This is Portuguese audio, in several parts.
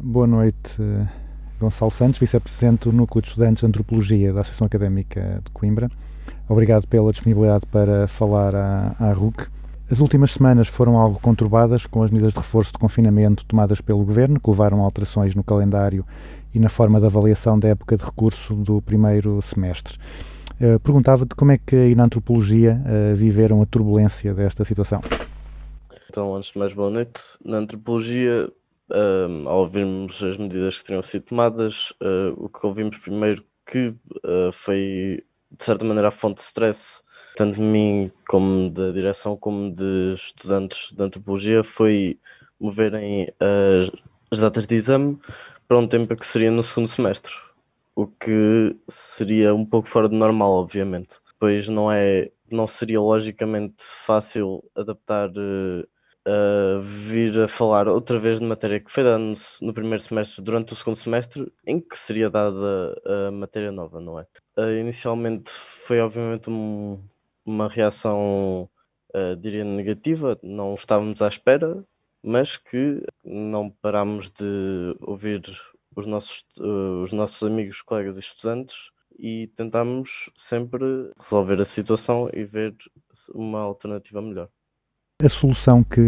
Boa noite, Gonçalo Santos, vice-presidente do Núcleo de Estudantes de Antropologia da Associação Académica de Coimbra. Obrigado pela disponibilidade para falar à, à RUC. As últimas semanas foram algo conturbadas com as medidas de reforço de confinamento tomadas pelo Governo, que levaram a alterações no calendário e na forma de avaliação da época de recurso do primeiro semestre. Uh, Perguntava-te como é que aí na antropologia uh, viveram a turbulência desta situação. Então, antes de mais, boa noite. Na antropologia, uh, ao ouvirmos as medidas que teriam sido tomadas, o que ouvimos primeiro que foi, de certa maneira, a fonte de stress, tanto de mim como da direção, como de estudantes de antropologia, foi moverem as, as datas de exame para um tempo que seria no segundo semestre, o que seria um pouco fora do normal, obviamente, pois não é, não seria logicamente fácil adaptar uh, uh, vir a falar outra vez de matéria que foi dada no, no, primeiro semestre durante o segundo semestre, em que seria dada a matéria nova, não é? Uh, inicialmente foi obviamente um, uma reação, uh, diria negativa, não estávamos à espera, mas que não parámos de ouvir os nossos, uh, os nossos amigos, colegas e estudantes e tentámos sempre resolver a situação e ver uma alternativa melhor. A solução que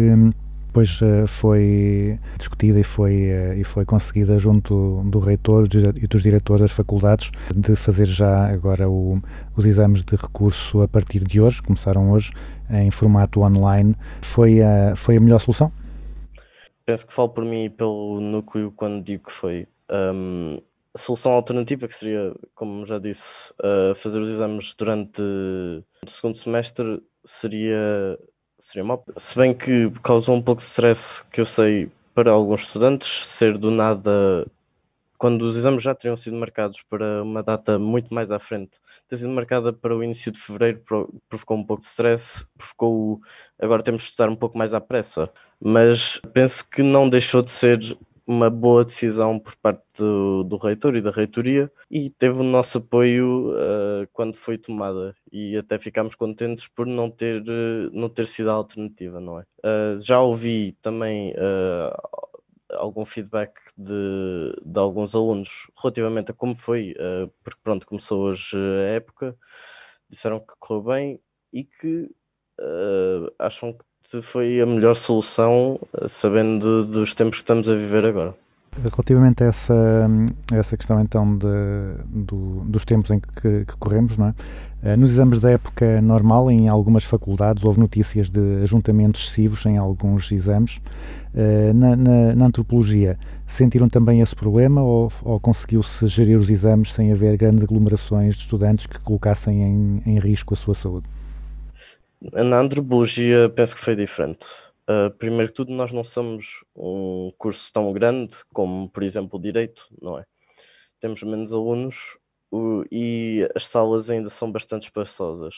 depois uh, foi discutida e foi, uh, e foi conseguida junto do reitor e dos diretores das faculdades de fazer já agora o, os exames de recurso a partir de hoje, começaram hoje em formato online. Foi a, foi a melhor solução? penso que falo por mim e pelo núcleo quando digo que foi. Um, a solução alternativa, que seria, como já disse, uh, fazer os exames durante o segundo semestre, seria, seria mal. Se bem que causou um pouco de stress, que eu sei, para alguns estudantes, ser do nada quando os exames já teriam sido marcados para uma data muito mais à frente, ter sido marcada para o início de fevereiro provocou um pouco de stress, provocou agora temos de estudar um pouco mais à pressa, mas penso que não deixou de ser uma boa decisão por parte do, do reitor e da reitoria e teve o nosso apoio uh, quando foi tomada e até ficámos contentes por não ter, uh, não ter sido a alternativa, não é? Uh, já ouvi também algum feedback de, de alguns alunos relativamente a como foi, uh, porque pronto, começou hoje a época, disseram que correu bem e que uh, acham que foi a melhor solução, uh, sabendo dos tempos que estamos a viver agora. Relativamente a essa, essa questão então de, do, dos tempos em que, que corremos, não é? Eh, nos exames da época normal, em algumas faculdades, houve notícias de ajuntamentos excessivos em alguns exames. Eh, na, na, na antropologia, sentiram também esse problema ou, ou conseguiu-se gerir os exames sem haver grandes aglomerações de estudantes que colocassem em, em risco a sua saúde? Na antropologia, penso que foi diferente. Uh, primeiro que tudo, nós não somos um curso tão grande como, por exemplo, o Direito, não é? Temos menos alunos e as salas ainda são bastante espaçosas.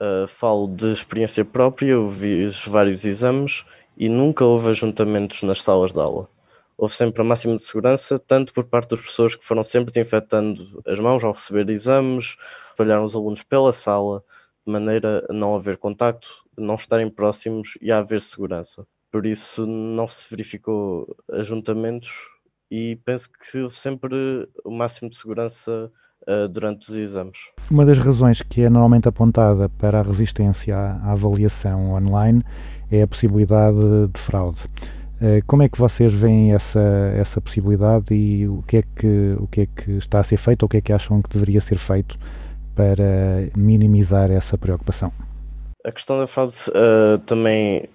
Uh, falo de experiência própria, eu fiz vários exames e nunca houve ajuntamentos nas salas de aula. Houve sempre a máxima de segurança, tanto por parte dos professores que foram sempre desinfetando as mãos ao receber exames, espalharam os alunos pela sala, de maneira a não haver contacto, não estarem próximos e a haver segurança. Por isso não se verificou ajuntamentos e penso que sempre o máximo de segurança uh, durante os exames. Uma das razões que é normalmente apontada para a resistência à, avaliação online é a possibilidade de fraude. Uh, como é que vocês veem essa, essa possibilidade e o que, é que, o que é que está a ser feito ou o que é que acham que deveria ser feito para minimizar essa preocupação? A questão da fraude uh, também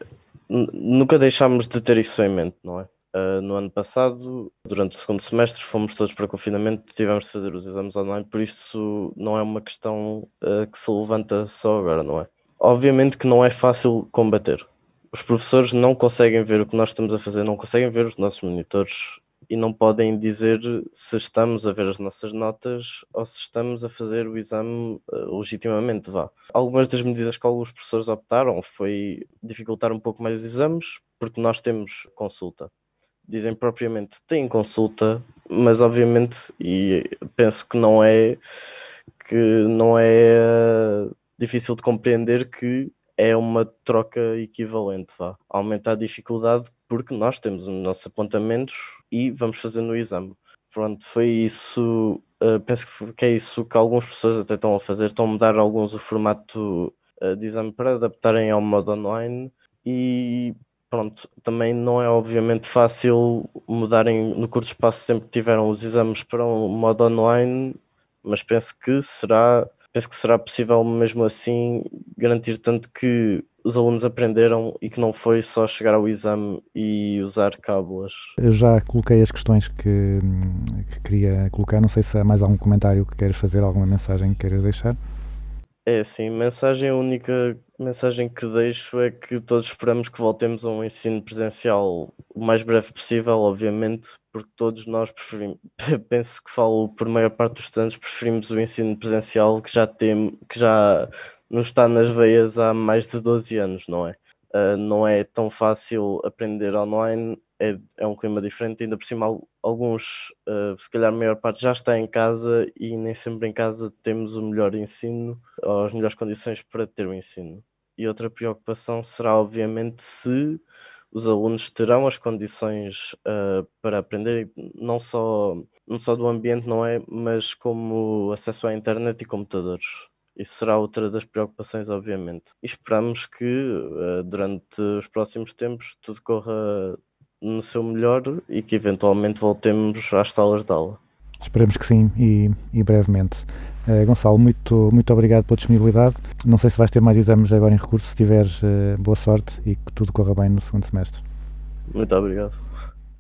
nunca deixámos de ter isso em mente, não é? Uh, no ano passado, durante o segundo semestre, fomos todos para confinamento, tivemos de fazer os exames online, por isso não é uma questão uh, que se levanta só agora, não é? Obviamente que não é fácil combater. Os professores não conseguem ver o que nós estamos a fazer, não conseguem ver os nossos monitores e não podem dizer se estamos a ver as nossas notas ou se estamos a fazer o exame uh, legitimamente, vá. Algumas das medidas que alguns professores optaram foi dificultar um pouco mais os exames, porque nós temos consulta dizem propriamente têm consulta, mas obviamente, e penso que não é que não é difícil de compreender que é uma troca equivalente, vá. Aumenta a dificuldade porque nós temos os nossos apontamentos e vamos fazer no exame. Pronto, foi isso. Uh, penso que é isso que alguns professores até estão a fazer. Estão a mudar alguns o formato uh, de exame para adaptarem ao modo online e pronto, também não é obviamente fácil mudarem no curto espaço sempre que tiveram os exames para um modo online, mas penso que será penso que será possível mesmo assim garantir tanto que os alunos aprenderam e que não foi só chegar ao exame e usar cábulas. Eu já coloquei as questões que, que queria colocar, não sei se há mais algum comentário que queiras fazer, alguma mensagem que queiras deixar. É sim, mensagem única mensagem que deixo é que todos esperamos que voltemos a um ensino presencial o mais breve possível, obviamente, porque todos nós preferimos, penso que falo por maior parte dos estudantes, preferimos o ensino presencial que já tem, que já nos está nas veias há mais de 12 anos, não é? Uh, não é tão fácil aprender online, é, é um clima diferente, ainda por cima alguns, uh, se calhar a maior parte já está em casa e nem sempre em casa temos o melhor ensino ou as melhores condições para ter o ensino. E outra preocupação será, obviamente, se os alunos terão as condições uh, para aprender, não só, não só do ambiente, não é? Mas como acesso à internet e computadores. Isso será outra das preocupações, obviamente. E esperamos que uh, durante os próximos tempos tudo corra no seu melhor e que eventualmente voltemos às salas de aula. Esperemos que sim e, e brevemente. Uh, Gonçalo, muito, muito obrigado pela disponibilidade. Não sei se vais ter mais exames agora em recurso. Se tiveres, uh, boa sorte e que tudo corra bem no segundo semestre. Muito obrigado.